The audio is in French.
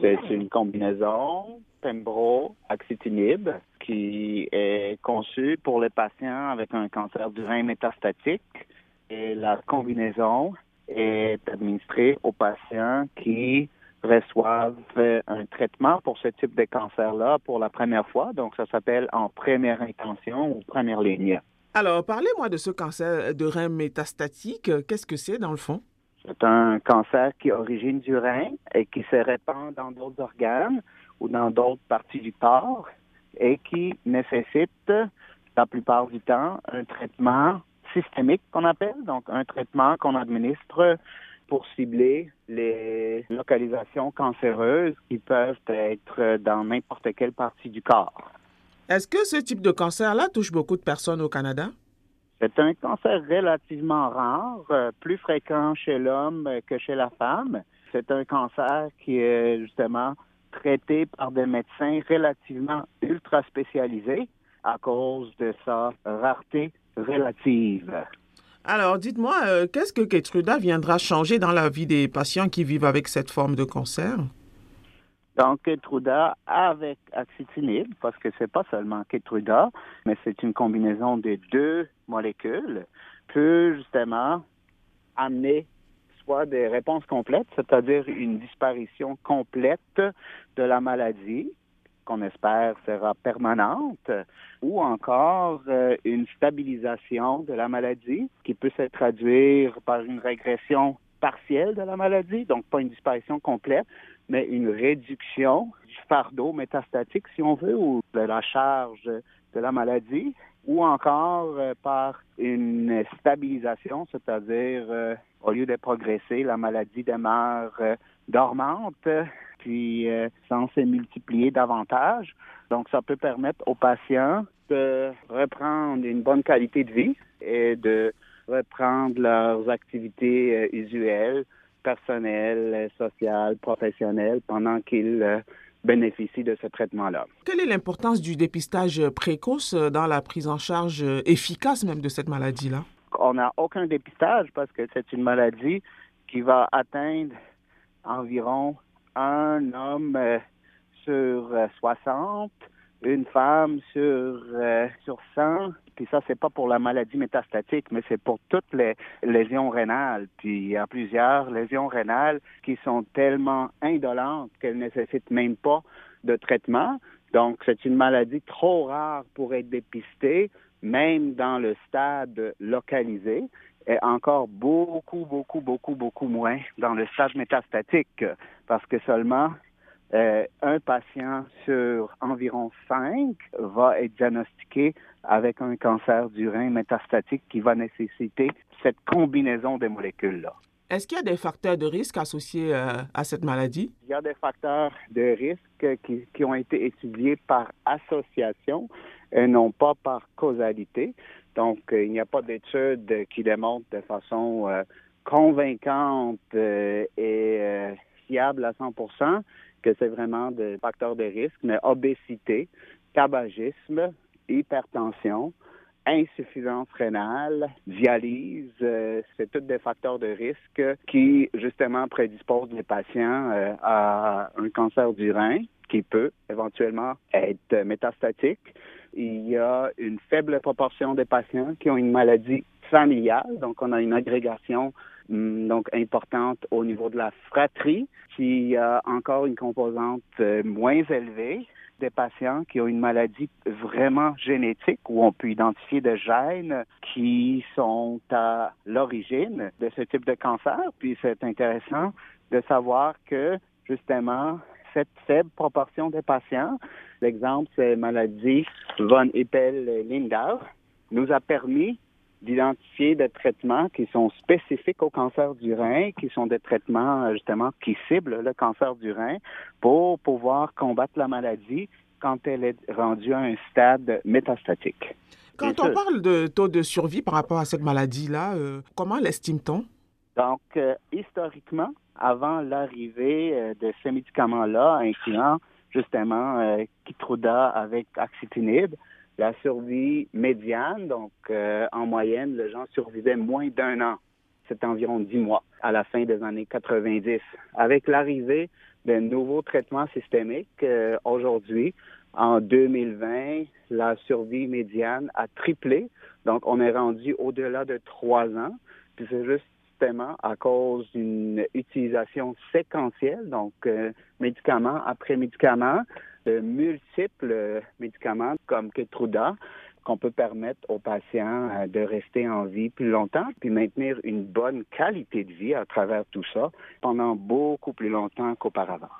C'est une combinaison pembro-axitinib qui est conçue pour les patients avec un cancer du rein métastatique et la combinaison est administrée aux patients qui reçoivent un traitement pour ce type de cancer-là pour la première fois. Donc, ça s'appelle en première intention ou première ligne. Alors, parlez-moi de ce cancer de rein métastatique. Qu'est-ce que c'est dans le fond? C'est un cancer qui origine du rein et qui se répand dans d'autres organes ou dans d'autres parties du corps et qui nécessite la plupart du temps un traitement systémique qu'on appelle, donc un traitement qu'on administre pour cibler les localisations cancéreuses qui peuvent être dans n'importe quelle partie du corps. Est-ce que ce type de cancer-là touche beaucoup de personnes au Canada? C'est un cancer relativement rare, euh, plus fréquent chez l'homme que chez la femme. C'est un cancer qui est justement traité par des médecins relativement ultra spécialisés à cause de sa rareté relative. Alors, dites-moi, euh, qu'est-ce que Ketruda viendra changer dans la vie des patients qui vivent avec cette forme de cancer? Donc, Ketruda avec axitinib, parce que c'est pas seulement Ketruda, mais c'est une combinaison des deux molécules, peut justement amener soit des réponses complètes, c'est-à-dire une disparition complète de la maladie, qu'on espère sera permanente, ou encore euh, une stabilisation de la maladie qui peut se traduire par une régression partielle de la maladie, donc pas une disparition complète, mais une réduction du fardeau métastatique, si on veut, ou de la charge de la maladie, ou encore euh, par une stabilisation, c'est-à-dire euh, au lieu de progresser, la maladie demeure dormante, puis euh, sans se multiplier davantage. Donc, ça peut permettre aux patients de reprendre une bonne qualité de vie et de reprendre leurs activités euh, usuelles, personnelles, sociales, professionnelles, pendant qu'ils euh, bénéficient de ce traitement-là. Quelle est l'importance du dépistage précoce dans la prise en charge efficace même de cette maladie-là? On n'a aucun dépistage parce que c'est une maladie qui va atteindre environ un homme euh, sur 60, euh, une femme sur, euh, sur 100. Puis ça, c'est pas pour la maladie métastatique, mais c'est pour toutes les lésions rénales. Puis il y a plusieurs lésions rénales qui sont tellement indolentes qu'elles nécessitent même pas de traitement. Donc, c'est une maladie trop rare pour être dépistée, même dans le stade localisé est encore beaucoup, beaucoup, beaucoup, beaucoup moins dans le stade métastatique parce que seulement euh, un patient sur environ cinq va être diagnostiqué avec un cancer du rein métastatique qui va nécessiter cette combinaison de molécules-là. Est-ce qu'il y a des facteurs de risque associés euh, à cette maladie? Il y a des facteurs de risque qui, qui ont été étudiés par association et non pas par causalité. Donc, euh, il n'y a pas d'études qui démontrent de façon euh, convaincante et fiable à 100 que c'est vraiment des facteurs de risque, mais obésité, tabagisme, hypertension, insuffisance rénale, dialyse, c'est tous des facteurs de risque qui, justement, prédisposent les patients à un cancer du rein qui peut éventuellement être métastatique. Il y a une faible proportion de patients qui ont une maladie familiale, donc on a une agrégation donc importante au niveau de la fratrie, qui a encore une composante euh, moins élevée des patients qui ont une maladie vraiment génétique où on peut identifier des gènes qui sont à l'origine de ce type de cancer. Puis c'est intéressant de savoir que justement cette faible proportion des patients L'exemple, c'est maladie von Hippel-Lindau, nous a permis d'identifier des traitements qui sont spécifiques au cancer du rein, qui sont des traitements justement qui ciblent le cancer du rein pour pouvoir combattre la maladie quand elle est rendue à un stade métastatique. Quand on parle de taux de survie par rapport à cette maladie-là, euh, comment l'estime-t-on? Donc, euh, historiquement, avant l'arrivée euh, de ces médicaments-là, incluant justement euh, Kitruda avec axitinib, la survie médiane, donc euh, en moyenne, les gens survivaient moins d'un an. C'est environ dix mois à la fin des années 90. Avec l'arrivée de nouveaux traitements systémiques. Euh, aujourd'hui, en 2020, la survie médiane a triplé. Donc, on est rendu au-delà de trois ans. Puis c'est justement à cause d'une utilisation séquentielle, donc euh, médicament après médicament, de multiples médicaments comme Ketruda, qu'on peut permettre aux patients euh, de rester en vie plus longtemps, puis maintenir une bonne qualité de vie à travers tout ça pendant beaucoup plus longtemps qu'auparavant.